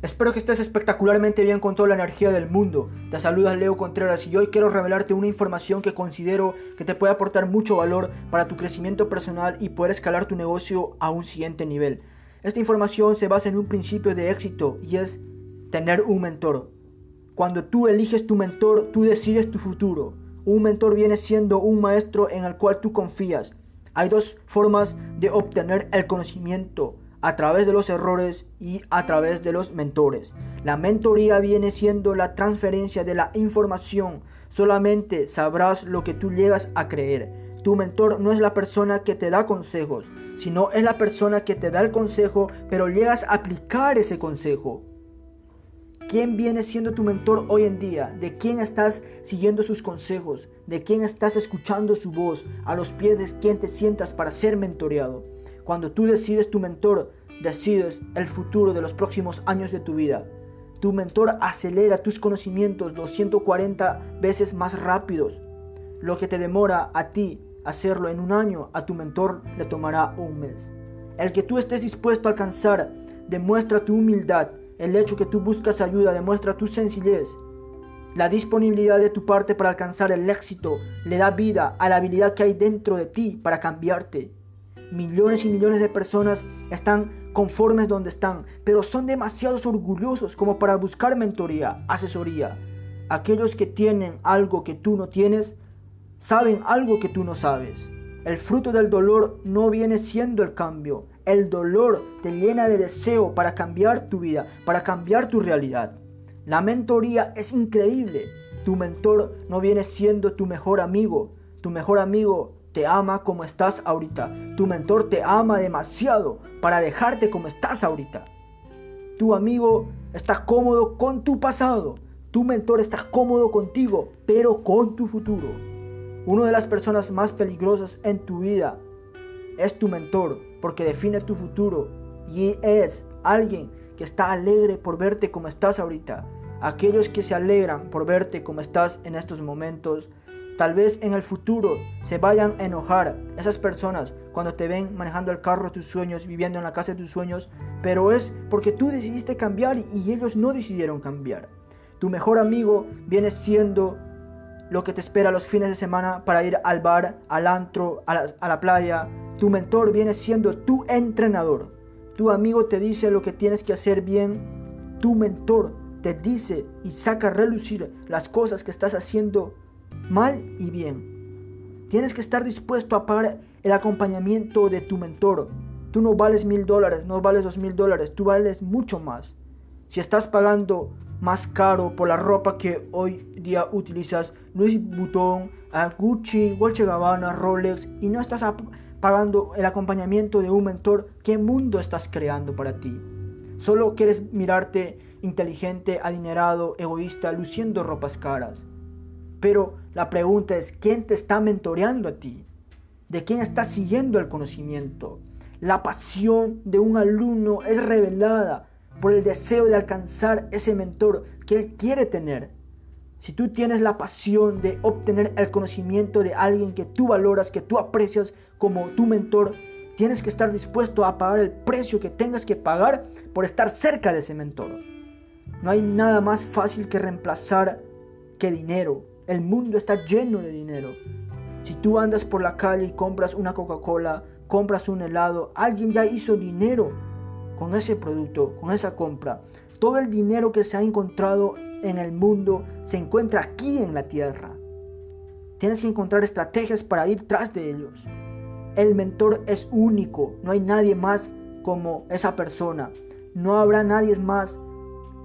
Espero que estés espectacularmente bien con toda la energía del mundo. Te saluda Leo Contreras y hoy quiero revelarte una información que considero que te puede aportar mucho valor para tu crecimiento personal y poder escalar tu negocio a un siguiente nivel. Esta información se basa en un principio de éxito y es tener un mentor. Cuando tú eliges tu mentor, tú decides tu futuro. Un mentor viene siendo un maestro en el cual tú confías. Hay dos formas de obtener el conocimiento a través de los errores y a través de los mentores. La mentoría viene siendo la transferencia de la información. Solamente sabrás lo que tú llegas a creer. Tu mentor no es la persona que te da consejos, sino es la persona que te da el consejo, pero llegas a aplicar ese consejo. ¿Quién viene siendo tu mentor hoy en día? ¿De quién estás siguiendo sus consejos? ¿De quién estás escuchando su voz? A los pies de quién te sientas para ser mentoreado. Cuando tú decides tu mentor, decides el futuro de los próximos años de tu vida. Tu mentor acelera tus conocimientos 240 veces más rápidos. Lo que te demora a ti hacerlo en un año, a tu mentor le tomará un mes. El que tú estés dispuesto a alcanzar demuestra tu humildad. El hecho que tú buscas ayuda demuestra tu sencillez. La disponibilidad de tu parte para alcanzar el éxito le da vida a la habilidad que hay dentro de ti para cambiarte. Millones y millones de personas están conformes donde están, pero son demasiados orgullosos como para buscar mentoría, asesoría. Aquellos que tienen algo que tú no tienes, saben algo que tú no sabes. El fruto del dolor no viene siendo el cambio. El dolor te llena de deseo para cambiar tu vida, para cambiar tu realidad. La mentoría es increíble. Tu mentor no viene siendo tu mejor amigo. Tu mejor amigo te ama como estás ahorita. Tu mentor te ama demasiado para dejarte como estás ahorita. Tu amigo está cómodo con tu pasado. Tu mentor está cómodo contigo, pero con tu futuro. Una de las personas más peligrosas en tu vida es tu mentor, porque define tu futuro y es alguien que está alegre por verte como estás ahorita. Aquellos que se alegran por verte como estás en estos momentos Tal vez en el futuro se vayan a enojar esas personas cuando te ven manejando el carro de tus sueños, viviendo en la casa de tus sueños, pero es porque tú decidiste cambiar y ellos no decidieron cambiar. Tu mejor amigo viene siendo lo que te espera los fines de semana para ir al bar, al antro, a la, playa. Tu mentor viene siendo tu entrenador. Tu amigo te dice lo que tienes que hacer bien. Tu mentor te dice y saca a relucir las cosas que estás haciendo mal y bien. Tienes que estar dispuesto a pagar el acompañamiento de tu mentor. Tú no vales mil dólares, no vales dos mil dólares, tú vales mucho más. Si estás pagando más caro por la ropa que hoy día utilizas, Louis Vuitton, Gucci, Dolce Gabbana, Rolex, y no estás pagando el acompañamiento de un mentor, ¿qué mundo estás creando para ti? Solo quieres mirarte inteligente, adinerado, egoísta, luciendo ropas caras. Pero la pregunta es, ¿quién te está mentoreando a ti? ¿De quién estás siguiendo el conocimiento? La pasión de un alumno es revelada por el deseo de alcanzar ese mentor que él quiere tener. Si tú tienes la pasión de obtener el conocimiento de alguien que tú valoras, que tú aprecias como tu mentor, tienes que estar dispuesto a pagar el precio que tengas que pagar por estar cerca de ese mentor. No hay nada más fácil que reemplazar que dinero, el mundo está lleno de dinero. Si tú andas por la calle y compras una Coca-Cola, compras un helado, alguien ya hizo dinero con ese producto, con esa compra. Todo el dinero que se ha encontrado en el mundo se encuentra aquí en la tierra. Tienes que encontrar estrategias para ir tras de ellos. El mentor es único, no hay nadie más como esa persona. No habrá nadie más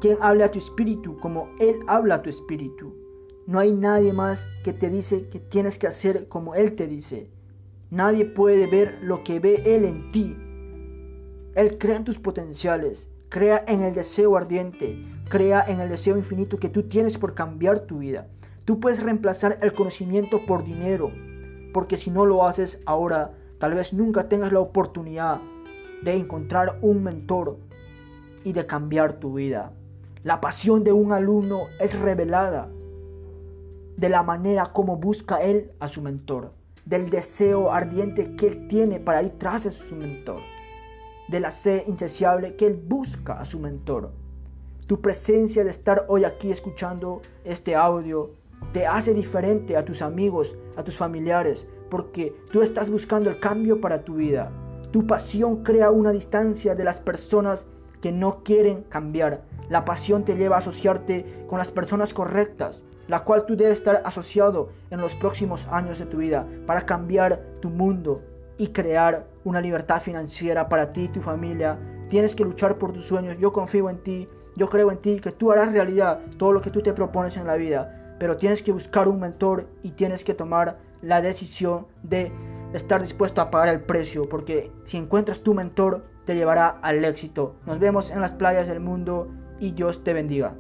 quien hable a tu espíritu como Él habla a tu espíritu. No hay nadie más que te dice que tienes que hacer como Él te dice. Nadie puede ver lo que ve Él en ti. Él crea en tus potenciales, crea en el deseo ardiente, crea en el deseo infinito que tú tienes por cambiar tu vida. Tú puedes reemplazar el conocimiento por dinero, porque si no lo haces ahora, tal vez nunca tengas la oportunidad de encontrar un mentor y de cambiar tu vida. La pasión de un alumno es revelada de la manera como busca él a su mentor, del deseo ardiente que él tiene para ir tras a su mentor, de la sed insaciable que él busca a su mentor. Tu presencia de estar hoy aquí escuchando este audio te hace diferente a tus amigos, a tus familiares, porque tú estás buscando el cambio para tu vida. Tu pasión crea una distancia de las personas que no quieren cambiar. La pasión te lleva a asociarte con las personas correctas, la cual tú debes estar asociado en los próximos años de tu vida para cambiar tu mundo y crear una libertad financiera para ti y tu familia. Tienes que luchar por tus sueños. Yo confío en ti. Yo creo en ti que tú harás realidad todo lo que tú te propones en la vida. Pero tienes que buscar un mentor y tienes que tomar la decisión de estar dispuesto a pagar el precio. Porque si encuentras tu mentor, te llevará al éxito. Nos vemos en las playas del mundo y Dios te bendiga.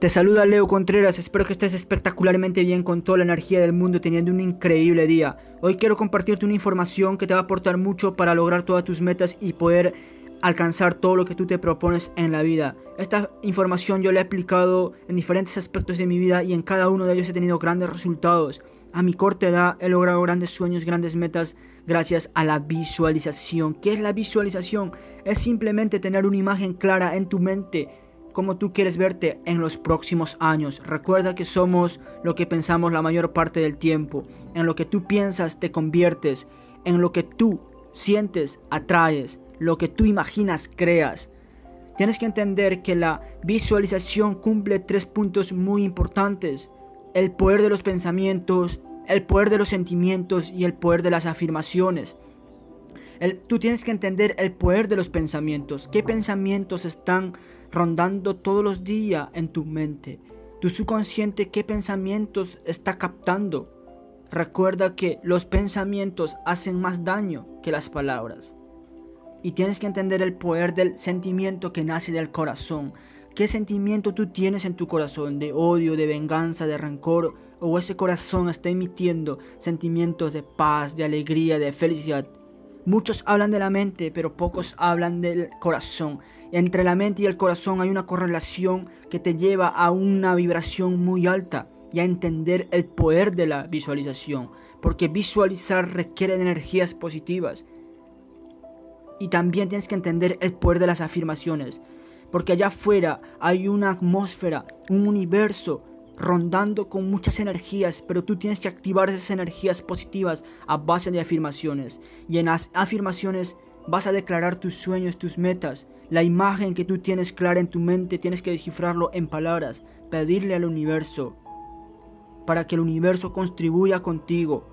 Te saluda Leo Contreras, espero que estés espectacularmente bien con toda la energía del mundo teniendo un increíble día. Hoy quiero compartirte una información que te va a aportar mucho para lograr todas tus metas y poder alcanzar todo lo que tú te propones en la vida. Esta información yo la he aplicado en diferentes aspectos de mi vida y en cada uno de ellos he tenido grandes resultados. A mi corta edad he logrado grandes sueños, grandes metas gracias a la visualización. ¿Qué es la visualización? Es simplemente tener una imagen clara en tu mente cómo tú quieres verte en los próximos años. Recuerda que somos lo que pensamos la mayor parte del tiempo. En lo que tú piensas te conviertes. En lo que tú sientes atraes. Lo que tú imaginas creas. Tienes que entender que la visualización cumple tres puntos muy importantes. El poder de los pensamientos, el poder de los sentimientos y el poder de las afirmaciones. tú tienes que entender el poder de los pensamientos. ¿Qué pensamientos están rondando todos los días en tu mente. Tu subconsciente qué pensamientos está captando. Recuerda que los pensamientos hacen más daño que las palabras. Y tienes que entender el poder del sentimiento que nace del corazón. ¿Qué sentimiento tú tienes en tu corazón? ¿De odio, de venganza, de rencor? ¿O ese corazón está emitiendo sentimientos de paz, de alegría, de felicidad? Muchos hablan de la mente, pero pocos hablan del corazón. Entre la mente y el corazón hay una correlación que te lleva a una vibración muy alta y a entender el poder de la visualización, porque visualizar requiere de energías positivas. Y también tienes que entender el poder de las afirmaciones, porque allá afuera hay una atmósfera, un universo rondando con muchas energías, pero tú tienes que activar esas energías positivas a base de afirmaciones. Y en las afirmaciones vas a declarar tus sueños, tus metas, la imagen que tú tienes clara en tu mente tienes que descifrarlo en palabras, pedirle al universo para que el universo contribuya contigo.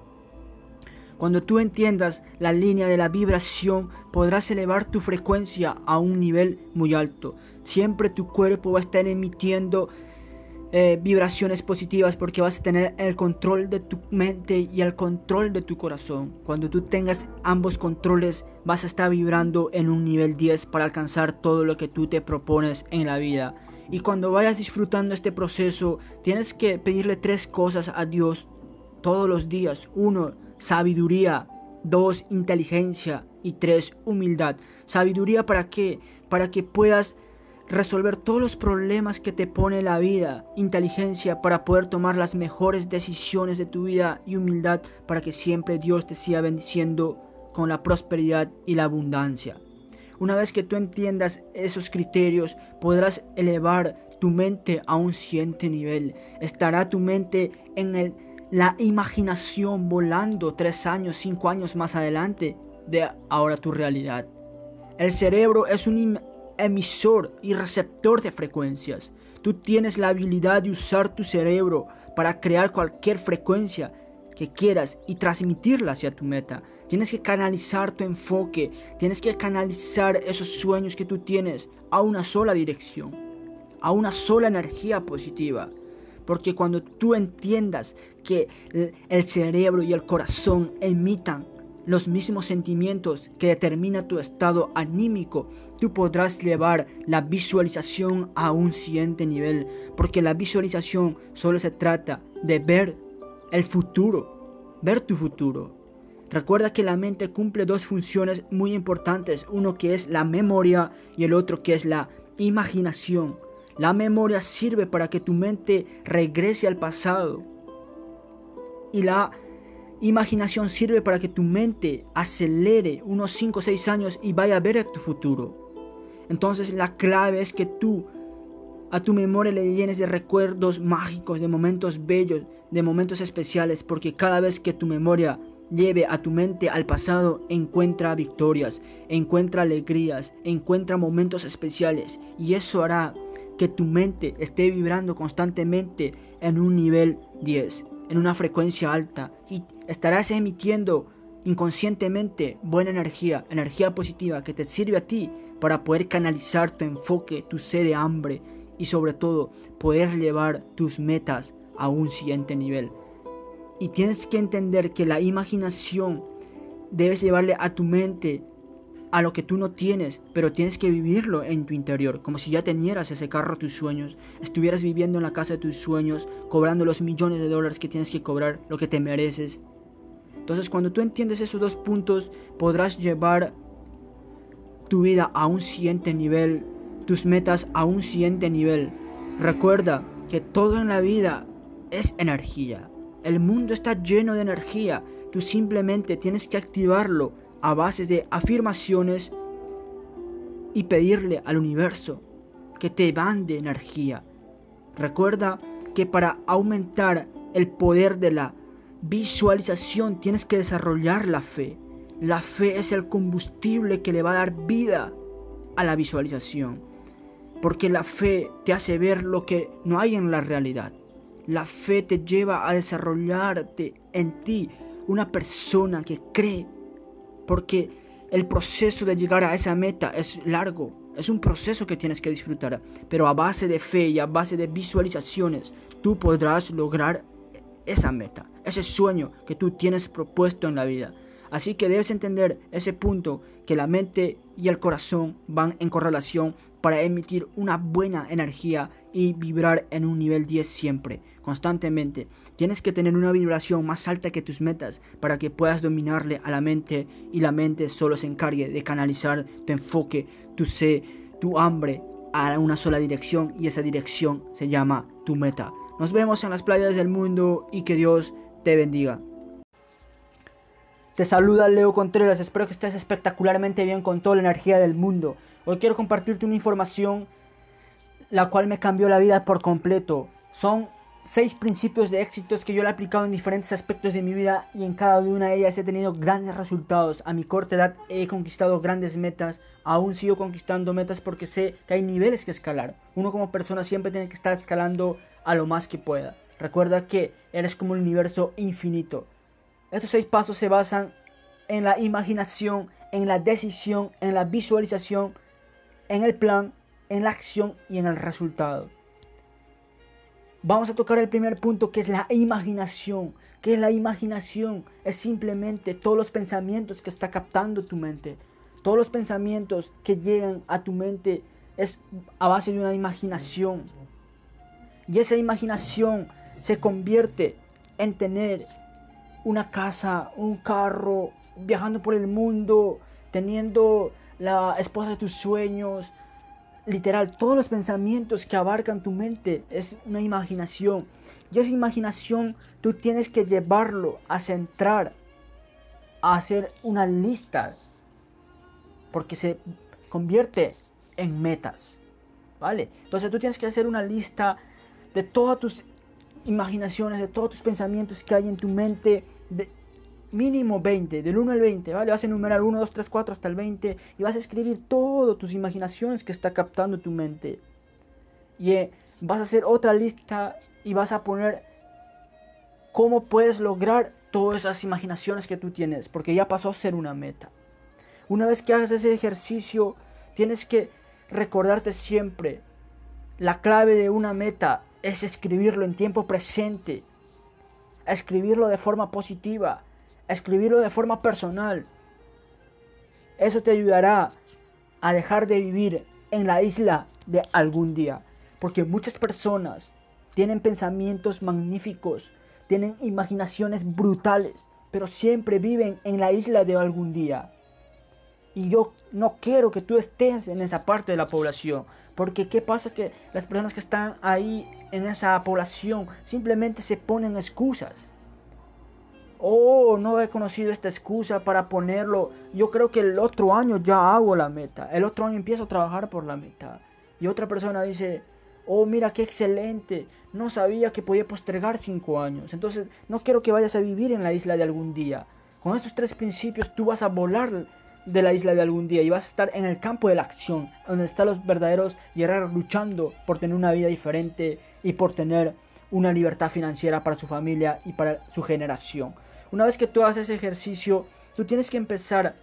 Cuando tú entiendas la línea de la vibración, podrás elevar tu frecuencia a un nivel muy alto. Siempre tu cuerpo va a estar emitiendo eh, vibraciones positivas porque vas a tener el control de tu mente y el control de tu corazón. Cuando tú tengas ambos controles vas a estar vibrando en un nivel 10 para alcanzar todo lo que tú te propones en la vida. Y cuando vayas disfrutando este proceso tienes que pedirle tres cosas a Dios todos los días. Uno, sabiduría. Dos, inteligencia. Y tres, humildad. Sabiduría para qué? Para que puedas resolver todos los problemas que te pone la vida, inteligencia para poder tomar las mejores decisiones de tu vida y humildad para que siempre Dios te siga bendiciendo con la prosperidad y la abundancia. Una vez que tú entiendas esos criterios, podrás elevar tu mente a un siguiente nivel. Estará tu mente en el, la imaginación volando tres años, cinco años más adelante de ahora tu realidad. El cerebro es un emisor y receptor de frecuencias. Tú tienes la habilidad de usar tu cerebro para crear cualquier frecuencia que quieras y transmitirla hacia tu meta. Tienes que canalizar tu enfoque, tienes que canalizar esos sueños que tú tienes a una sola dirección, a una sola energía positiva. Porque cuando tú entiendas que el cerebro y el corazón emitan los mismos sentimientos que determina tu estado anímico, tú podrás llevar la visualización a un siguiente nivel, porque la visualización solo se trata de ver el futuro, ver tu futuro. Recuerda que la mente cumple dos funciones muy importantes, uno que es la memoria y el otro que es la imaginación. La memoria sirve para que tu mente regrese al pasado y la imaginación sirve para que tu mente acelere unos 5 o 6 años y vaya a ver a tu futuro. Entonces la clave es que tú a tu memoria le llenes de recuerdos mágicos, de momentos bellos, de momentos especiales, porque cada vez que tu memoria lleve a tu mente al pasado, encuentra victorias, encuentra alegrías, encuentra momentos especiales, y eso hará que tu mente esté vibrando constantemente en un nivel 10, en una frecuencia alta, y estarás emitiendo inconscientemente buena energía, energía positiva que te sirve a ti para poder canalizar tu enfoque, tu sed de hambre, y sobre todo poder llevar tus metas a un siguiente nivel. Y tienes que entender que la imaginación debes llevarle a tu mente a lo que tú no tienes, pero tienes que vivirlo en tu interior, como si ya tenieras ese carro tus sueños, estuvieras viviendo en la casa de tus sueños, cobrando los millones de dólares que tienes que cobrar, lo que te mereces. Entonces cuando tú entiendes esos dos puntos, podrás llevar tu vida a un siguiente nivel tus metas a un siguiente nivel. Recuerda que todo en la vida es energía. El mundo está lleno de energía. Tú simplemente tienes que activarlo a base de afirmaciones y pedirle al universo que te mande energía. Recuerda que para aumentar el poder de la visualización tienes que desarrollar la fe. La fe es el combustible que le va a dar vida a la visualización. Porque la fe te hace ver lo que no hay en la realidad. La fe te lleva a desarrollarte en ti una persona que cree. Porque el proceso de llegar a esa meta es largo. Es un proceso que tienes que disfrutar. Pero a base de fe y a base de visualizaciones, tú podrás lograr esa meta, ese sueño que tú tienes propuesto en la vida. Así que debes entender ese punto que la mente y el corazón van en correlación para emitir una buena energía y vibrar en un nivel 10 siempre, constantemente. Tienes que tener una vibración más alta que tus metas para que puedas dominarle a la mente y la mente solo se encargue de canalizar tu enfoque, tu sed, tu hambre a una sola dirección y esa dirección se llama tu meta. Nos vemos en las playas del mundo y que Dios te bendiga. Te saluda Leo Contreras, espero que estés espectacularmente bien con toda la energía del mundo. Hoy quiero compartirte una información la cual me cambió la vida por completo. Son seis principios de éxitos que yo he aplicado en diferentes aspectos de mi vida y en cada una de ellas he tenido grandes resultados. A mi corta edad he conquistado grandes metas, aún sigo conquistando metas porque sé que hay niveles que escalar. Uno como persona siempre tiene que estar escalando a lo más que pueda. Recuerda que eres como un universo infinito. Estos seis pasos se basan en la imaginación, en la decisión, en la visualización, en el plan, en la acción y en el resultado. Vamos a tocar el primer punto que es la imaginación. ¿Qué es la imaginación? Es simplemente todos los pensamientos que está captando tu mente. Todos los pensamientos que llegan a tu mente es a base de una imaginación. Y esa imaginación se convierte en tener una casa, un carro, viajando por el mundo, teniendo la esposa de tus sueños. Literal, todos los pensamientos que abarcan tu mente es una imaginación. Y esa imaginación tú tienes que llevarlo a centrar, a hacer una lista. Porque se convierte en metas. ¿Vale? Entonces tú tienes que hacer una lista de todas tus imaginaciones, de todos tus pensamientos que hay en tu mente de mínimo 20, del 1 al 20, ¿vale? Vas a enumerar 1, 2, 3, 4 hasta el 20 y vas a escribir todas tus imaginaciones que está captando tu mente. Y eh, vas a hacer otra lista y vas a poner cómo puedes lograr todas esas imaginaciones que tú tienes, porque ya pasó a ser una meta. Una vez que hagas ese ejercicio, tienes que recordarte siempre, la clave de una meta es escribirlo en tiempo presente escribirlo de forma positiva, escribirlo de forma personal. Eso te ayudará a dejar de vivir en la isla de algún día. Porque muchas personas tienen pensamientos magníficos, tienen imaginaciones brutales, pero siempre viven en la isla de algún día. Y yo no quiero que tú estés en esa parte de la población. Porque ¿qué pasa? Que las personas que están ahí en esa población simplemente se ponen excusas. Oh, no he conocido esta excusa para ponerlo. Yo creo que el otro año ya hago la meta. El otro año empiezo a trabajar por la meta. Y otra persona dice, oh, mira qué excelente. No sabía que podía postergar cinco años. Entonces, no quiero que vayas a vivir en la isla de algún día. Con estos tres principios tú vas a volar de la isla de algún día y vas a estar en el campo de la acción, donde están los verdaderos guerreros luchando por tener una vida diferente y por tener una libertad financiera para su familia y para su generación. Una vez que tú haces ese ejercicio, tú tienes que empezar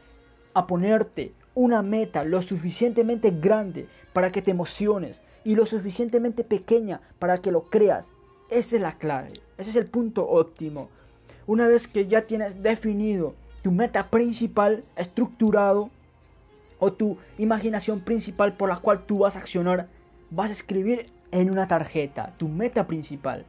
a ponerte una meta lo suficientemente grande para que te emociones y lo suficientemente pequeña para que lo creas. Esa es la clave, ese es el punto óptimo. Una vez que ya tienes definido tu meta principal, estructurado, o tu imaginación principal por la cual tú vas a accionar, vas a escribir en una tarjeta tu meta principal.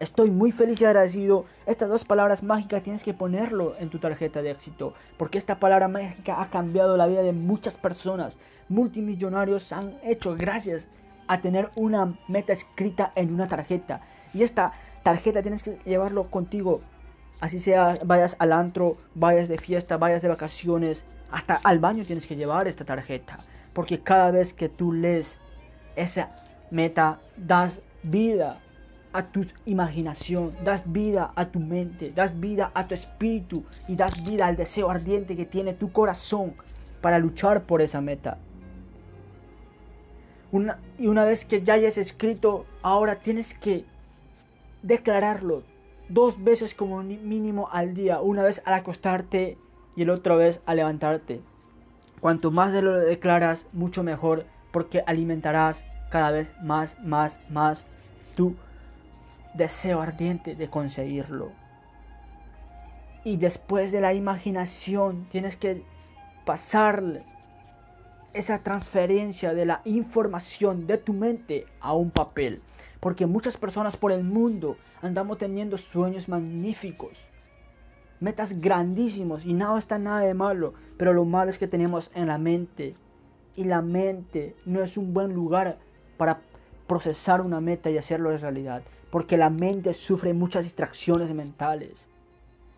Estoy muy feliz y agradecido. Estas dos palabras mágicas tienes que ponerlo en tu tarjeta de éxito. Porque esta palabra mágica ha cambiado la vida de muchas personas. Multimillonarios han hecho gracias a tener una meta escrita en una tarjeta. Y esta tarjeta tienes que llevarlo contigo. Así sea, vayas al antro, vayas de fiesta, vayas de vacaciones. Hasta al baño tienes que llevar esta tarjeta. Porque cada vez que tú lees esa meta, das vida a tu imaginación, das vida a tu mente, das vida a tu espíritu y das vida al deseo ardiente que tiene tu corazón para luchar por esa meta. y una vez que ya hayas escrito, ahora tienes que declararlo dos veces como mínimo al día, una vez al acostarte y la otra vez al levantarte. Cuanto más de lo declaras, mucho mejor, porque alimentarás cada vez más, más, más tu deseo ardiente de conseguirlo. Y después de la imaginación tienes que pasarle esa transferencia de la información de tu mente a un papel. Porque muchas personas por el mundo andamos teniendo sueños magníficos, metas grandísimos y nada está nada de malo. Pero lo malo es que tenemos en la mente. Y la mente no es un buen lugar para procesar una meta y hacerlo en realidad porque la mente sufre muchas distracciones mentales.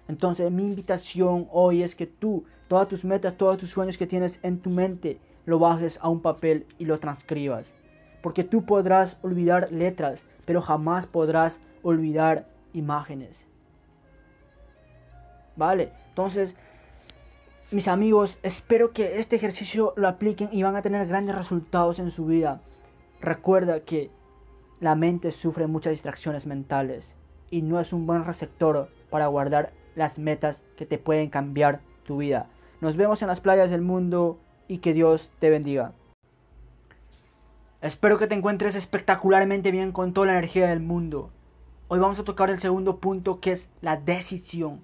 Entonces mi invitación hoy es que tú, todas tus metas, todos tus sueños que tienes en tu mente, lo bajes a un papel y lo transcribas. Porque tú podrás olvidar letras, pero jamás podrás olvidar imágenes. ¿Vale? Entonces, mis amigos, espero que este ejercicio lo apliquen y van a tener grandes resultados en su vida. Recuerda que la mente sufre muchas distracciones mentales y no es un buen receptor para guardar las metas que te pueden cambiar tu vida. Nos vemos en las playas del mundo y que Dios te bendiga. Espero que te encuentres espectacularmente bien con toda la energía del mundo. Hoy vamos a tocar el segundo punto que es la decisión.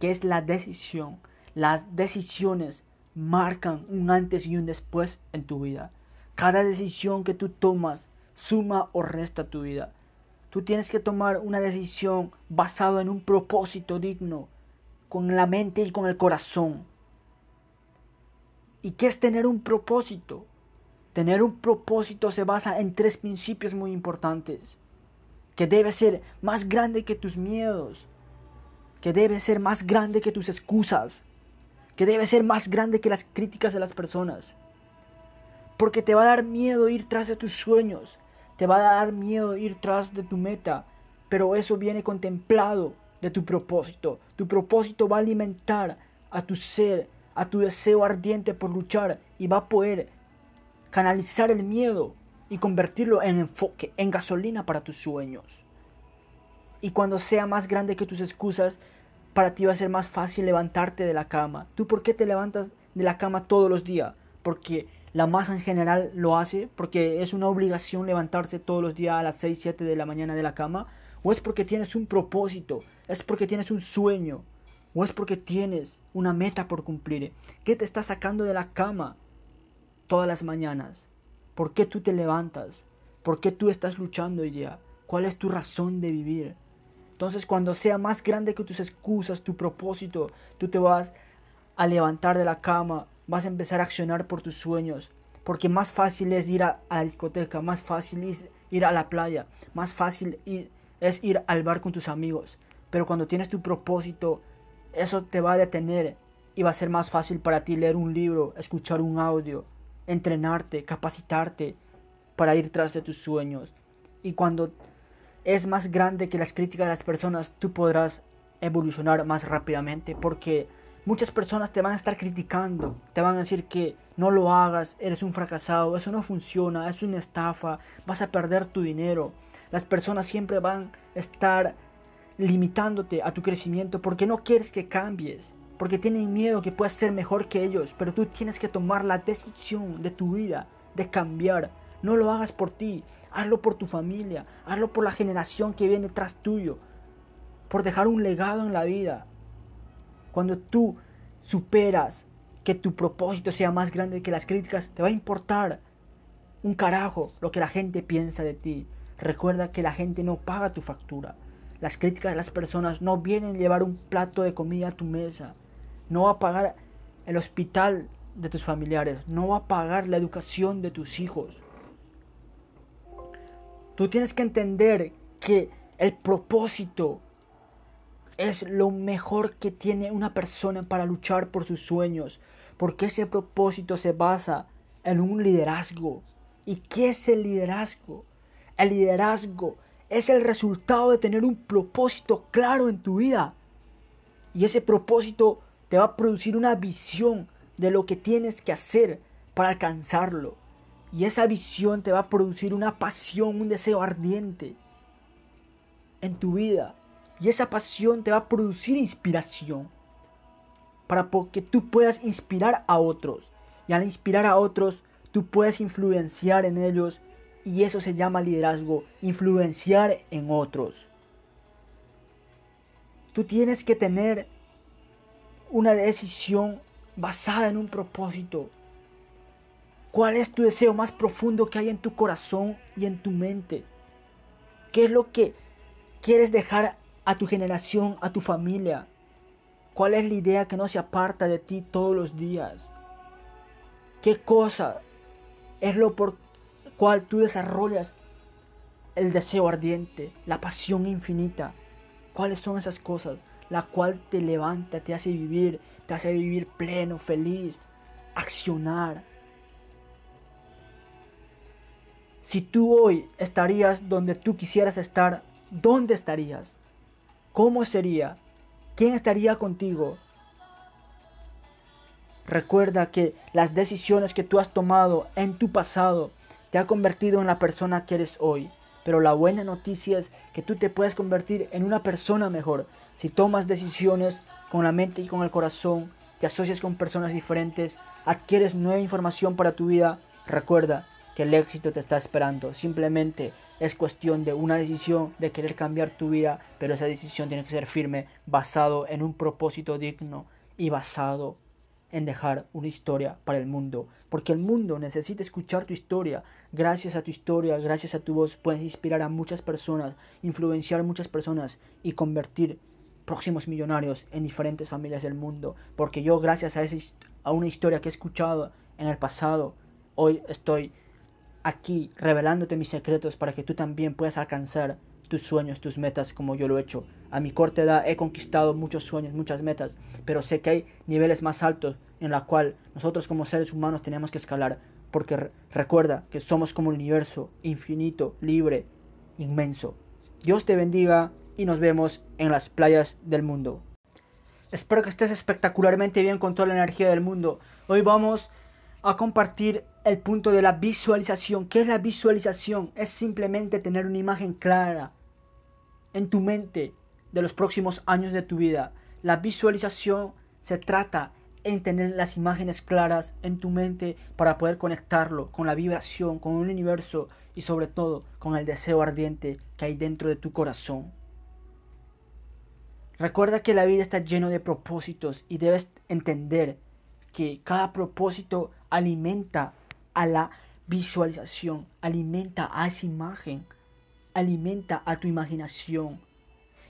¿Qué es la decisión? Las decisiones marcan un antes y un después en tu vida. Cada decisión que tú tomas suma o resta tu vida. Tú tienes que tomar una decisión basada en un propósito digno, con la mente y con el corazón. ¿Y qué es tener un propósito? Tener un propósito se basa en tres principios muy importantes. Que debe ser más grande que tus miedos. Que debe ser más grande que tus excusas. Que debe ser más grande que las críticas de las personas. Porque te va a dar miedo ir tras de tus sueños. Te va a dar miedo ir tras de tu meta, pero eso viene contemplado de tu propósito. Tu propósito va a alimentar a tu ser, a tu deseo ardiente por luchar y va a poder canalizar el miedo y convertirlo en enfoque, en gasolina para tus sueños. Y cuando sea más grande que tus excusas, para ti va a ser más fácil levantarte de la cama. ¿Tú por qué te levantas de la cama todos los días? Porque la masa en general lo hace porque es una obligación levantarse todos los días a las 6, 7 de la mañana de la cama, o es porque tienes un propósito, es porque tienes un sueño, o es porque tienes una meta por cumplir. ¿Qué te está sacando de la cama todas las mañanas? ¿Por qué tú te levantas? ¿Por qué tú estás luchando hoy día? ¿Cuál es tu razón de vivir? Entonces cuando sea más grande que tus excusas, tu propósito, tú te vas a levantar de la cama vas a empezar a accionar por tus sueños. Porque más fácil es ir a, la discoteca, más fácil es ir a la playa, más fácil es ir al bar con tus amigos. Pero cuando tienes tu propósito, eso te va a detener y va a ser más fácil para ti leer un libro, escuchar un audio, entrenarte, capacitarte para ir tras de tus sueños. Y cuando es más grande que las críticas de las personas, tú podrás evolucionar más rápidamente porque muchas personas te van a estar criticando, te van a decir que no lo hagas, eres un fracasado, eso no funciona, es una estafa, vas a perder tu dinero. Las personas siempre van a estar limitándote a tu crecimiento porque no quieres que cambies, porque tienen miedo que puedas ser mejor que ellos, pero tú tienes que tomar la decisión de tu vida de cambiar. No lo hagas por ti, hazlo por tu familia, hazlo por la generación que viene tras tuyo, por dejar un legado en la vida. Cuando tú superas que tu propósito sea más grande que las críticas, te va a importar un carajo lo que la gente piensa de ti. Recuerda que la gente no paga tu factura. Las críticas de las personas no vienen a llevar un plato de comida a tu mesa. No va a pagar el hospital de tus familiares. No va a pagar la educación de tus hijos. Tú tienes que entender que el propósito es lo mejor que tiene una persona para luchar por sus sueños, porque ese propósito se basa en un liderazgo. ¿Y qué es el liderazgo? El liderazgo es el resultado de tener un propósito claro en tu vida. Y ese propósito te va a producir una visión de lo que tienes que hacer para alcanzarlo. Y esa visión te va a producir una pasión, un deseo ardiente en tu vida. Y esa pasión te va a producir inspiración para que tú puedas inspirar a otros. Y al inspirar a otros, tú puedes influenciar en ellos. Y eso se llama liderazgo, influenciar en otros. Tú tienes que tener una decisión basada en un propósito. ¿Cuál es tu deseo más profundo que hay en tu corazón y en tu mente? ¿Qué es lo que quieres dejar a tu generación, a tu familia? ¿Cuál es la idea que no se aparta de ti todos los días? ¿Qué cosa es lo por cual tú desarrollas el deseo ardiente, la pasión infinita? ¿Cuáles son esas cosas? La cual te levanta, te hace vivir, te hace vivir pleno, feliz, accionar. Si tú hoy estarías donde tú quisieras estar, ¿dónde estarías? ¿Cómo sería? ¿Quién estaría contigo? Recuerda que las decisiones que tú has tomado en tu pasado te ha convertido en la persona que eres hoy. Pero la buena noticia es que tú te puedes convertir en una persona mejor si tomas decisiones con la mente y con el corazón, te asocias con personas diferentes, adquieres nueva información para tu vida. Recuerda que el éxito te está esperando. Simplemente es cuestión de una decisión de querer cambiar tu vida, pero esa decisión tiene que ser firme, basado en un propósito digno y basado en dejar una historia para el mundo, porque el mundo necesita escuchar tu historia. Gracias a tu historia, gracias a tu voz, puedes inspirar a muchas personas, influenciar a muchas personas y convertir próximos millonarios en diferentes familias del mundo, porque yo gracias a, esa, a una historia que he escuchado en el pasado, hoy estoy aquí revelándote mis secretos para que tú también puedas alcanzar tus sueños, tus metas como yo lo he hecho. A mi corta edad he conquistado muchos sueños, muchas metas, pero sé que hay niveles más altos en la cual nosotros como seres humanos tenemos que escalar, porque recuerda que somos como un universo infinito, libre, inmenso. Dios te bendiga y nos vemos en las playas del mundo. Espero que estés espectacularmente bien con toda la energía del mundo. Hoy vamos a compartir el punto de la visualización. ¿Qué es la visualización? Es simplemente tener una imagen clara en tu mente de los próximos años de tu vida. La visualización se trata en tener las imágenes claras en tu mente para poder conectarlo con la vibración, con el universo y sobre todo con el deseo ardiente que hay dentro de tu corazón. Recuerda que la vida está lleno de propósitos y debes entender que cada propósito alimenta a la visualización, alimenta a esa imagen, alimenta a tu imaginación.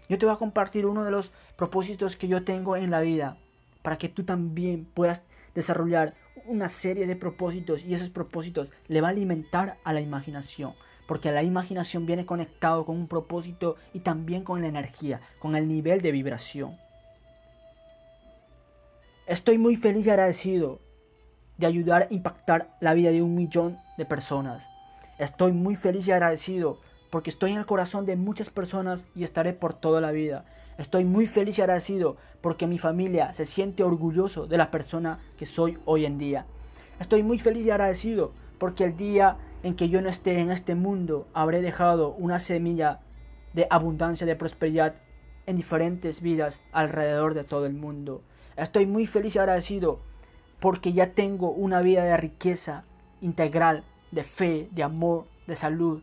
Yo te voy a compartir uno de los propósitos que yo tengo en la vida para que tú también puedas desarrollar una serie de propósitos y esos propósitos le va a alimentar a la imaginación. porque la imaginación viene conectado con un propósito y también con la energía, con el nivel de vibración. Estoy muy feliz y agradecido de ayudar a impactar la vida de un millón de personas. Estoy muy feliz y agradecido porque estoy en el corazón de muchas personas y estaré por toda la vida. Estoy muy feliz y agradecido porque mi familia se siente orgulloso de la persona que soy hoy en día. Estoy muy feliz y agradecido porque el día en que yo no esté en este mundo habré dejado una semilla de abundancia, de prosperidad en diferentes vidas alrededor de todo el mundo. Estoy muy feliz y agradecido porque ya tengo una vida de riqueza integral, de fe, de amor, de salud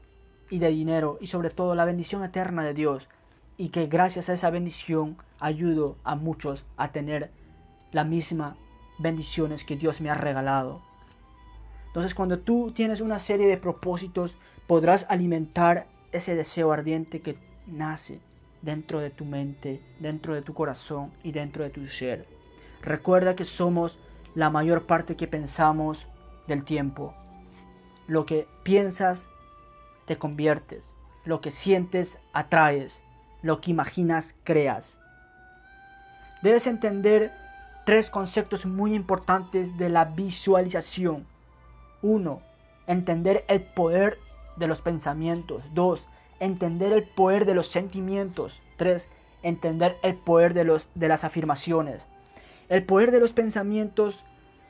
y de dinero y sobre todo la bendición eterna de Dios y que gracias a esa bendición ayudo a muchos a tener la misma bendiciones que Dios me ha regalado. Entonces cuando tú tienes una serie de propósitos, podrás alimentar ese deseo ardiente que nace dentro de tu mente, dentro de tu corazón y dentro de tu ser. Recuerda que somos la mayor parte que pensamos del tiempo. Lo que piensas, te conviertes. Lo que sientes, atraes. Lo que imaginas, creas. Debes entender tres conceptos muy importantes de la visualización 1. Entender el poder de los pensamientos. 2. Entender el poder de los sentimientos. 3. Entender el poder de, los, de las afirmaciones. El poder de los pensamientos.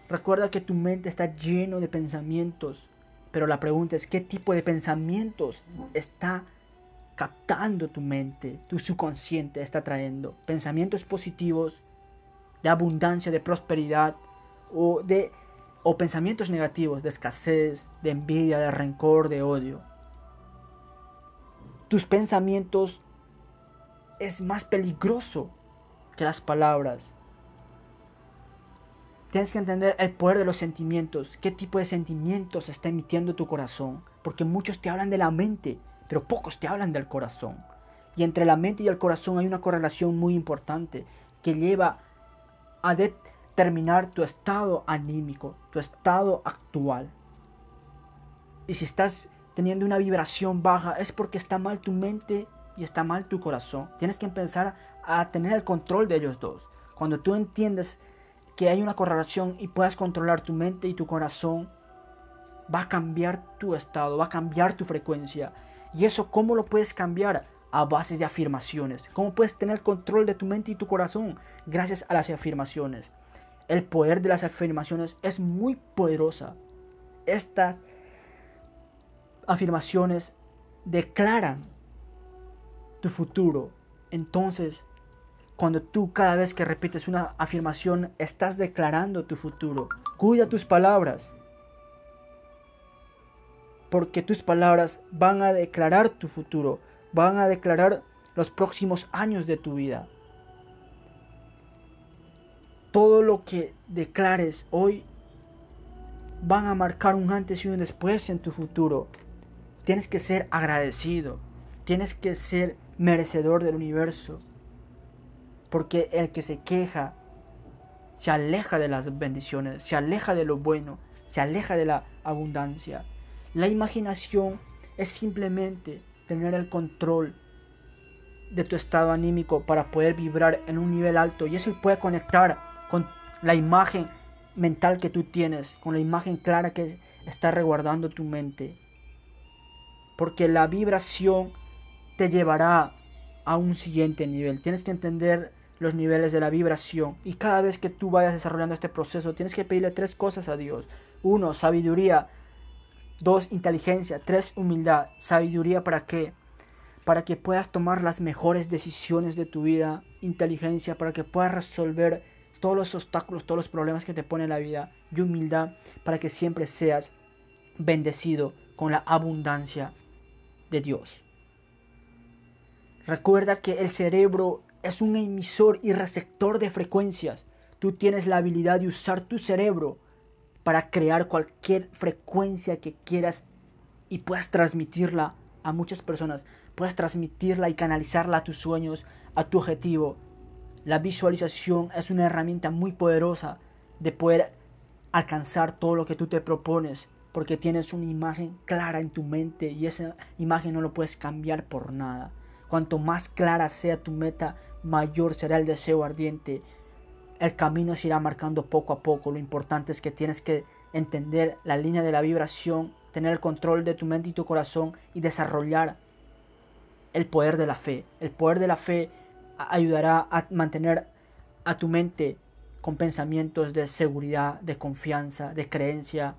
Recuerda que tu mente está lleno de pensamientos. Pero la pregunta es, ¿qué tipo de pensamientos está captando tu mente, tu subconsciente está trayendo? Pensamientos positivos, de abundancia, de prosperidad o de o pensamientos negativos de escasez, de envidia, de rencor, de odio. Tus pensamientos es más peligroso que las palabras. Tienes que entender el poder de los sentimientos, qué tipo de sentimientos está emitiendo tu corazón, porque muchos te hablan de la mente, pero pocos te hablan del corazón. Y entre la mente y el corazón hay una correlación muy importante que lleva a, terminar tu estado anímico, tu estado actual. Y si estás teniendo una vibración baja es porque está mal tu mente y está mal tu corazón. Tienes que empezar a tener el control de ellos dos. Cuando tú entiendes que hay una correlación y puedas controlar tu mente y tu corazón, va a cambiar tu estado, va a cambiar tu frecuencia. ¿Y eso cómo lo puedes cambiar? A base de afirmaciones. ¿Cómo puedes tener control de tu mente y tu corazón? Gracias a las afirmaciones. El poder de las afirmaciones es muy poderosa. Estas afirmaciones declaran tu futuro. Entonces, cuando tú cada vez que repites una afirmación, estás declarando tu futuro. Cuida tus palabras. Porque tus palabras van a declarar tu futuro. Van a declarar los próximos años de tu vida todo lo que declares hoy van a marcar un antes y un después en tu futuro. Tienes que ser agradecido, tienes que ser merecedor del universo, porque el que se queja se aleja de las bendiciones, se aleja de lo bueno, se aleja de la abundancia. La imaginación es simplemente tener el control de tu estado anímico para poder vibrar en un nivel alto y eso puede conectar con la imagen mental que tú tienes, con la imagen clara que está reguardando tu mente. Porque la vibración te llevará a un siguiente nivel. Tienes que entender los niveles de la vibración. Y cada vez que tú vayas desarrollando este proceso, tienes que pedirle tres cosas a Dios. Uno, sabiduría. Dos, inteligencia. Tres, humildad. Sabiduría para qué? Para que puedas tomar las mejores decisiones de tu vida. Inteligencia para que puedas resolver todos los obstáculos, todos los problemas que te pone la vida y humildad para que siempre seas bendecido con la abundancia de Dios. Recuerda que el cerebro es un emisor y receptor de frecuencias. Tú tienes la habilidad de usar tu cerebro para crear cualquier frecuencia que quieras y puedas transmitirla a muchas personas. Puedas transmitirla y canalizarla a tus sueños, a tu objetivo. La visualización es una herramienta muy poderosa de poder alcanzar todo lo que tú te propones porque tienes una imagen clara en tu mente y esa imagen no lo puedes cambiar por nada. Cuanto más clara sea tu meta, mayor será el deseo ardiente. El camino se irá marcando poco a poco. Lo importante es que tienes que entender la línea de la vibración, tener el control de tu mente y tu corazón y desarrollar el poder de la fe. El poder de la fe ayudará a mantener a tu mente con pensamientos de seguridad, de confianza, de creencia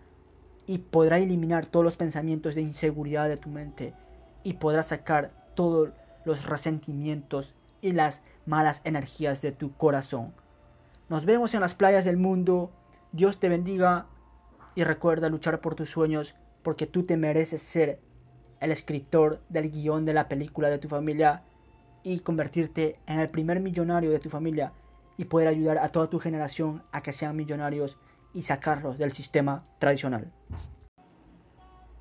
y podrá eliminar todos los pensamientos de inseguridad de tu mente y podrá sacar todos los resentimientos y las malas energías de tu corazón. Nos vemos en las playas del mundo. Dios te bendiga y recuerda luchar por tus sueños porque tú te mereces ser el escritor del guion de la película de tu familia y convertirte en el primer millonario de tu familia y poder ayudar a toda tu generación a que sean millonarios y sacarlos del sistema tradicional.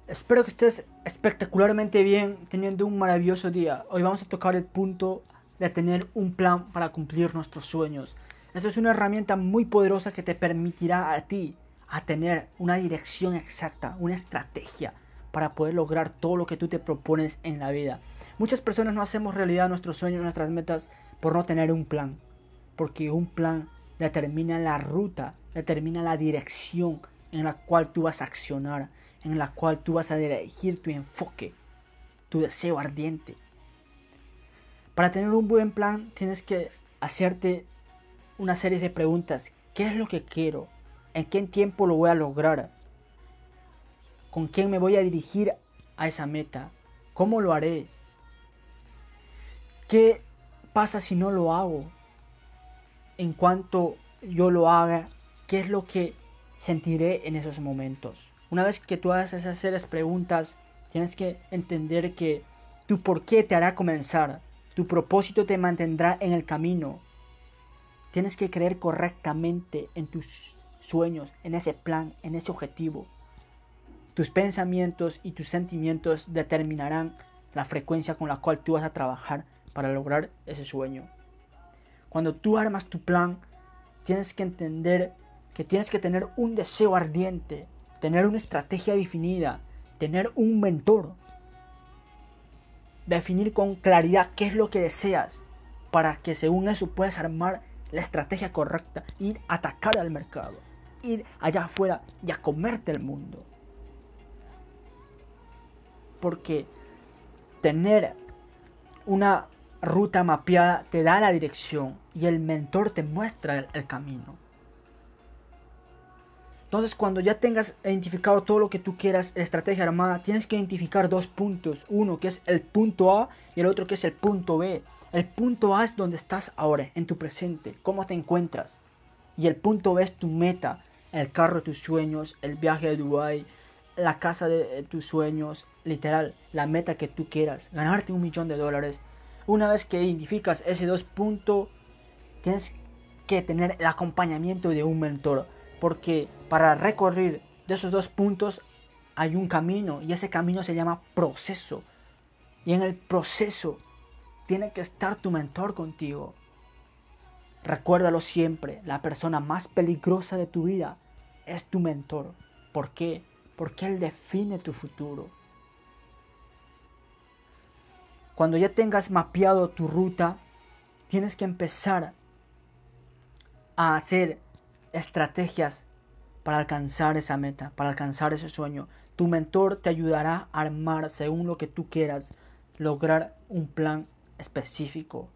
Espero que estés espectacularmente bien teniendo un maravilloso día. Hoy vamos a tocar el punto de tener un plan para cumplir nuestros sueños. Esto es una herramienta muy poderosa que te permitirá a ti a tener una dirección exacta, una estrategia para poder lograr todo lo que tú te propones en la vida. Muchas personas no hacemos realidad nuestros sueños, nuestras metas por no tener un plan, porque un plan determina la ruta, determina la dirección en la cual tú vas a accionar, en la cual tú vas a dirigir tu enfoque, tu deseo ardiente. Para tener un buen plan tienes que hacerte una serie de preguntas. ¿Qué es lo que quiero? ¿En qué tiempo lo voy a lograr? ¿Con quién me voy a dirigir a esa meta? ¿Cómo lo haré? ¿Qué pasa si no lo hago? En cuanto yo lo haga, ¿qué es lo que sentiré en esos momentos? Una vez que tú haces esas series preguntas, tienes que entender que tu por qué te hará comenzar. Tu propósito te mantendrá en el camino. Tienes que creer correctamente en tus sueños, en ese plan, en ese objetivo. Tus pensamientos y tus sentimientos determinarán la frecuencia con la cual tú vas a trabajar para lograr ese sueño. Cuando tú armas tu plan, tienes que entender que tienes que tener un deseo ardiente, tener una estrategia definida, tener un mentor, definir con claridad qué es lo que deseas para que según eso puedas armar la estrategia correcta, ir a atacar al mercado, ir allá afuera y a comerte el mundo. Porque tener una ruta mapeada te da la dirección y el mentor te muestra el, el camino. Entonces, cuando ya tengas identificado todo lo que tú quieras, la estrategia armada, tienes que identificar dos puntos. Uno que es el punto A y el otro que es el punto B. El punto A es donde estás ahora, en tu presente, cómo te encuentras. Y el punto B es tu meta, el carro de tus sueños, el viaje a Dubai, la casa de tus sueños, literal, la meta que tú quieras, ganarte un millón de dólares. Una vez que identificas ese dos puntos, tienes que tener el acompañamiento de un mentor porque para recorrer de esos dos puntos hay un camino y ese camino se llama proceso. Y en el proceso tiene que estar tu mentor contigo. Recuérdalo siempre, la persona más peligrosa de tu vida es tu mentor. ¿Por qué? Porque él define tu futuro. Cuando ya tengas mapeado tu ruta, tienes que empezar a hacer estrategias para alcanzar esa meta, para alcanzar ese sueño. Tu mentor te ayudará a armar según lo que tú quieras, lograr un plan específico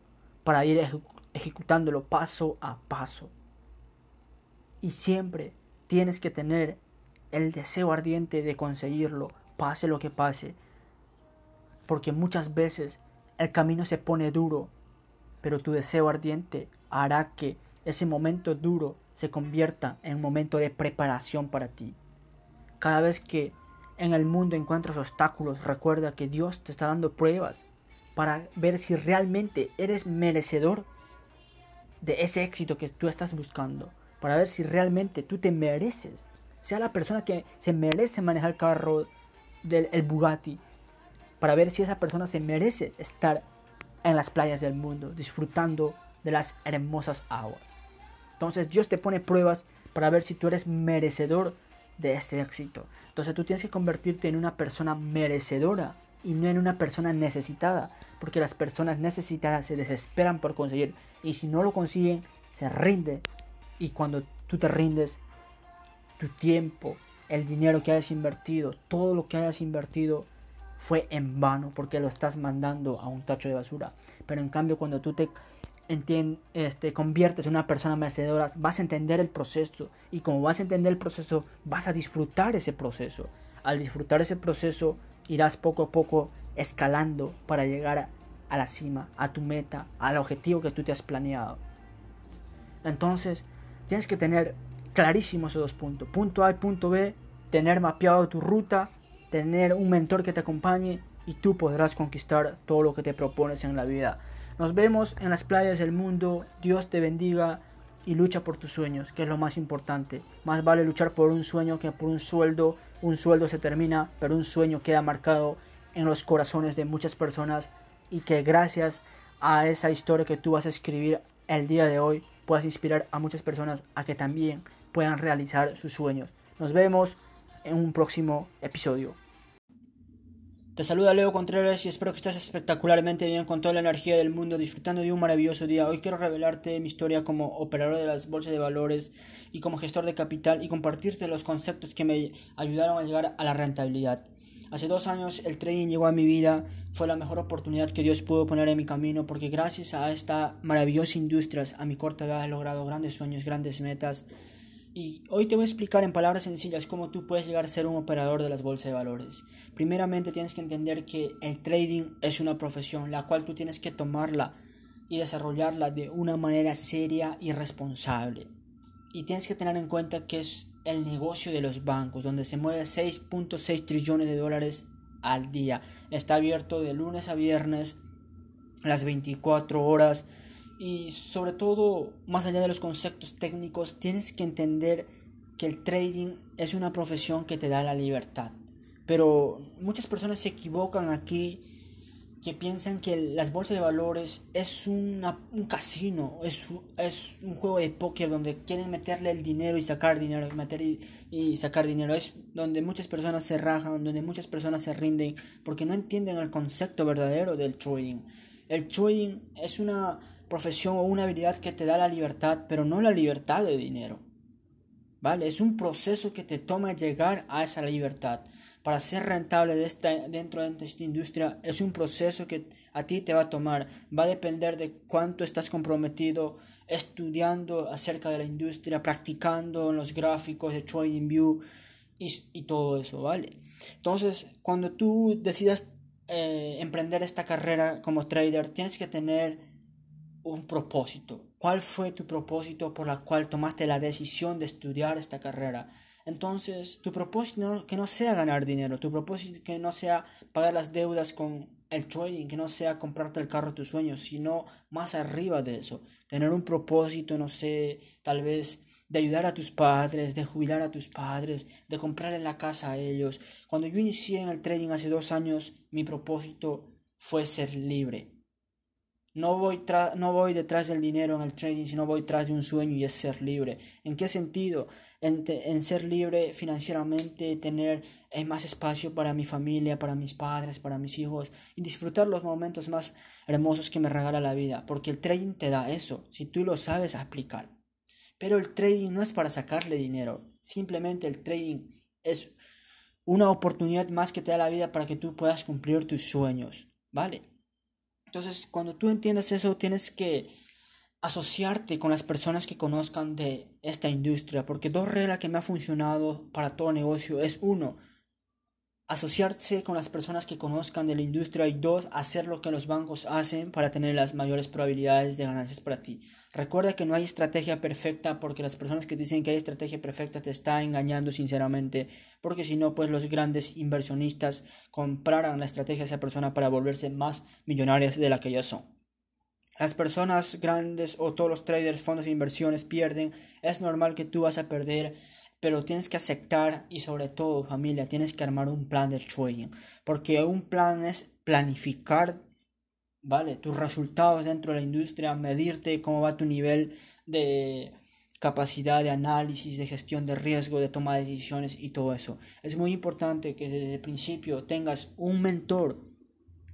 para ir ejecutándolo paso a paso. Y siempre tienes que tener el deseo ardiente de conseguirlo, pase lo que pase. Porque muchas veces el camino se pone duro, pero tu deseo ardiente hará que ese momento duro se convierta en un momento de preparación para ti. Cada vez que en el mundo encuentras obstáculos, recuerda que Dios te está dando pruebas para ver si realmente eres merecedor de ese éxito que tú estás buscando, para ver si realmente tú te mereces, sea la persona que se merece manejar el carro del el Bugatti, para ver si esa persona se merece estar en las playas del mundo, disfrutando de las hermosas aguas. Entonces Dios te pone pruebas para ver si tú eres merecedor de ese éxito. Entonces tú tienes que convertirte en una persona merecedora y no en una persona necesitada, porque las personas necesitadas se desesperan por conseguir y si no lo consiguen, se rinde. Y cuando tú te rindes, tu tiempo, el dinero que hayas invertido, todo lo que hayas invertido fue en vano porque lo estás mandando a un tacho de basura. Pero en cambio cuando tú te este, conviertes en una persona merecedora, vas a entender el proceso y como vas a entender el proceso, vas a disfrutar ese proceso. Al disfrutar ese proceso, irás poco a poco escalando para llegar a la cima, a tu meta, al objetivo que tú te has planeado. Entonces, tienes que tener clarísimos esos dos puntos. Punto A y punto B, tener mapeado tu ruta, tener un mentor que te acompañe y tú podrás conquistar todo lo que te propones en la vida. Nos vemos en las playas del mundo. Dios te bendiga y lucha por tus sueños, que es lo más importante. Más vale luchar por un sueño que por un sueldo. Un sueldo se termina, pero un sueño queda marcado en los corazones de muchas personas y que gracias a esa historia que tú vas a escribir el día de hoy puedas inspirar a muchas personas a que también puedan realizar sus sueños. Nos vemos en un próximo episodio. Te saluda Leo Contreras y espero que estés espectacularmente bien con toda la energía del mundo, disfrutando de un maravilloso día. Hoy quiero revelarte mi historia como operador de las bolsas de valores y como gestor de capital y compartirte los conceptos que me ayudaron a llegar a la rentabilidad. Hace dos años el trading llegó a mi vida, fue la mejor oportunidad que Dios pudo poner en mi camino porque gracias a esta maravillosa industria, a mi corta edad he logrado grandes sueños, grandes metas y hoy te voy a explicar en palabras sencillas cómo tú puedes llegar a ser un operador de las bolsas de valores. Primeramente tienes que entender que el trading es una profesión, la cual tú tienes que tomarla y desarrollarla de una manera seria y responsable. Y tienes que tener en cuenta que es el negocio de los bancos, donde se mueve 6.6 trillones de dólares al día. Está abierto de lunes a viernes, las 24 horas y sobre todo, más allá de los conceptos técnicos, tienes que entender que el trading es una profesión que te da la libertad. Pero muchas personas se equivocan aquí que piensan que las bolsas de valores es un casino, es, es un juego de póker donde quieren meterle el dinero y sacar dinero, meter y, y, sacar dinero. Es donde muchas personas se rajan, donde muchas personas se rinden porque no entienden el concepto verdadero del trading. El trading es una profesión o una habilidad que te da la libertad, pero no la libertad de dinero. ¿Vale? Es un proceso que te toma llegar a esa libertad. Para ser rentable de esta, dentro de esta industria es un proceso que a ti te va a tomar. Va a depender de cuánto estás comprometido estudiando acerca de la industria, practicando en los gráficos de TradingView y, y todo eso, ¿vale? Entonces, cuando tú decidas eh, emprender esta carrera como trader, tienes que tener un propósito. ¿Cuál fue tu propósito por la cual tomaste la decisión de estudiar esta carrera? Entonces, tu propósito que no sea ganar dinero, tu propósito que no sea pagar las deudas con el trading, que no sea comprarte el carro de tus sueños, sino más arriba de eso. Tener un propósito, no sé, tal vez de ayudar a tus padres, de jubilar a tus padres, de comprar en la casa a ellos. Cuando yo inicié en el trading hace dos años, mi propósito fue ser libre. No voy, no voy detrás del dinero en el trading, sino voy tras de un sueño y es ser libre. ¿En qué sentido? En, en ser libre financieramente, tener eh, más espacio para mi familia, para mis padres, para mis hijos y disfrutar los momentos más hermosos que me regala la vida. Porque el trading te da eso, si tú lo sabes aplicar. Pero el trading no es para sacarle dinero, simplemente el trading es una oportunidad más que te da la vida para que tú puedas cumplir tus sueños, ¿vale? Entonces, cuando tú entiendes eso, tienes que asociarte con las personas que conozcan de esta industria, porque dos reglas que me han funcionado para todo negocio es uno, asociarse con las personas que conozcan de la industria y dos, hacer lo que los bancos hacen para tener las mayores probabilidades de ganancias para ti. Recuerda que no hay estrategia perfecta porque las personas que dicen que hay estrategia perfecta te están engañando sinceramente, porque si no, pues los grandes inversionistas comprarán la estrategia de esa persona para volverse más millonarias de la que ya son. Las personas grandes o todos los traders, fondos de inversiones pierden. Es normal que tú vas a perder pero tienes que aceptar y sobre todo familia, tienes que armar un plan de trading, porque un plan es planificar, ¿vale? Tus resultados dentro de la industria, medirte cómo va tu nivel de capacidad de análisis, de gestión de riesgo, de toma de decisiones y todo eso. Es muy importante que desde el principio tengas un mentor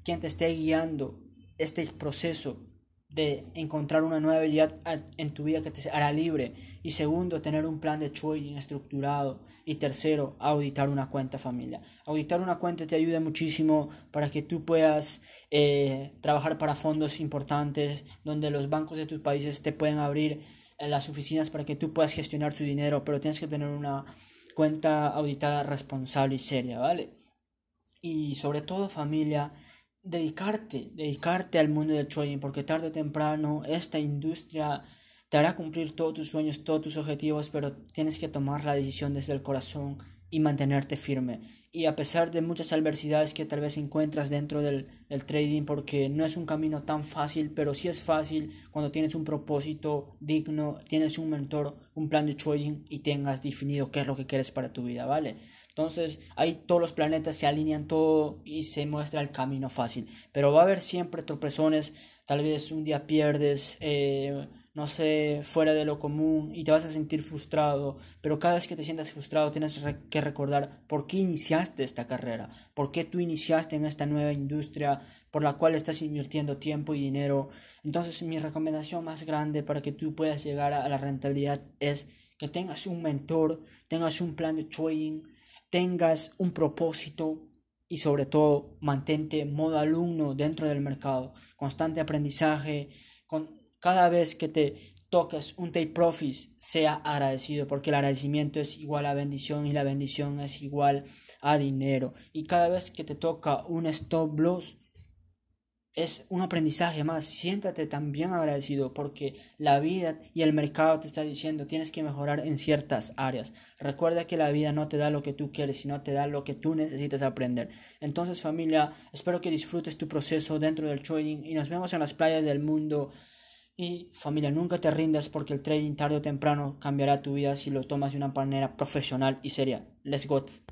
quien te esté guiando este proceso de encontrar una nueva habilidad en tu vida que te hará libre. Y segundo, tener un plan de trading estructurado. Y tercero, auditar una cuenta familia. Auditar una cuenta te ayuda muchísimo para que tú puedas eh, trabajar para fondos importantes donde los bancos de tus países te pueden abrir en las oficinas para que tú puedas gestionar tu dinero, pero tienes que tener una cuenta auditada responsable y seria, ¿vale? Y sobre todo familia, dedicarte, dedicarte al mundo del trading, porque tarde o temprano esta industria te hará cumplir todos tus sueños, todos tus objetivos, pero tienes que tomar la decisión desde el corazón y mantenerte firme. Y a pesar de muchas adversidades que tal vez encuentras dentro del, del, trading, porque no es un camino tan fácil, pero sí es fácil cuando tienes un propósito digno, tienes un mentor, un plan de trading y tengas definido qué es lo que quieres para tu vida, ¿vale? Entonces ahí todos los planetas se alinean todo y se muestra el camino fácil. Pero va a haber siempre tropezones, tal vez un día pierdes, eh, no sé, fuera de lo común y te vas a sentir frustrado. Pero cada vez que te sientas frustrado tienes que recordar por qué iniciaste esta carrera, por qué tú iniciaste en esta nueva industria por la cual estás invirtiendo tiempo y dinero. Entonces mi recomendación más grande para que tú puedas llegar a la rentabilidad es que tengas un mentor, tengas un plan de trading tengas un propósito y sobre todo mantente modo alumno dentro del mercado, constante aprendizaje, con cada vez que te toques un take profit sea agradecido porque el agradecimiento es igual a bendición y la bendición es igual a dinero. Y cada vez que te toca un stop loss es un aprendizaje más. Siéntate también agradecido porque la vida y el mercado te está diciendo tienes que mejorar en ciertas áreas. Recuerda que la vida no te da lo que tú quieres, sino te da lo que tú necesitas aprender. Entonces familia, espero que disfrutes tu proceso dentro del trading y nos vemos en las playas del mundo. Y familia, nunca te rindas porque el trading tarde o temprano cambiará tu vida si lo tomas de una manera profesional y seria. Let's go.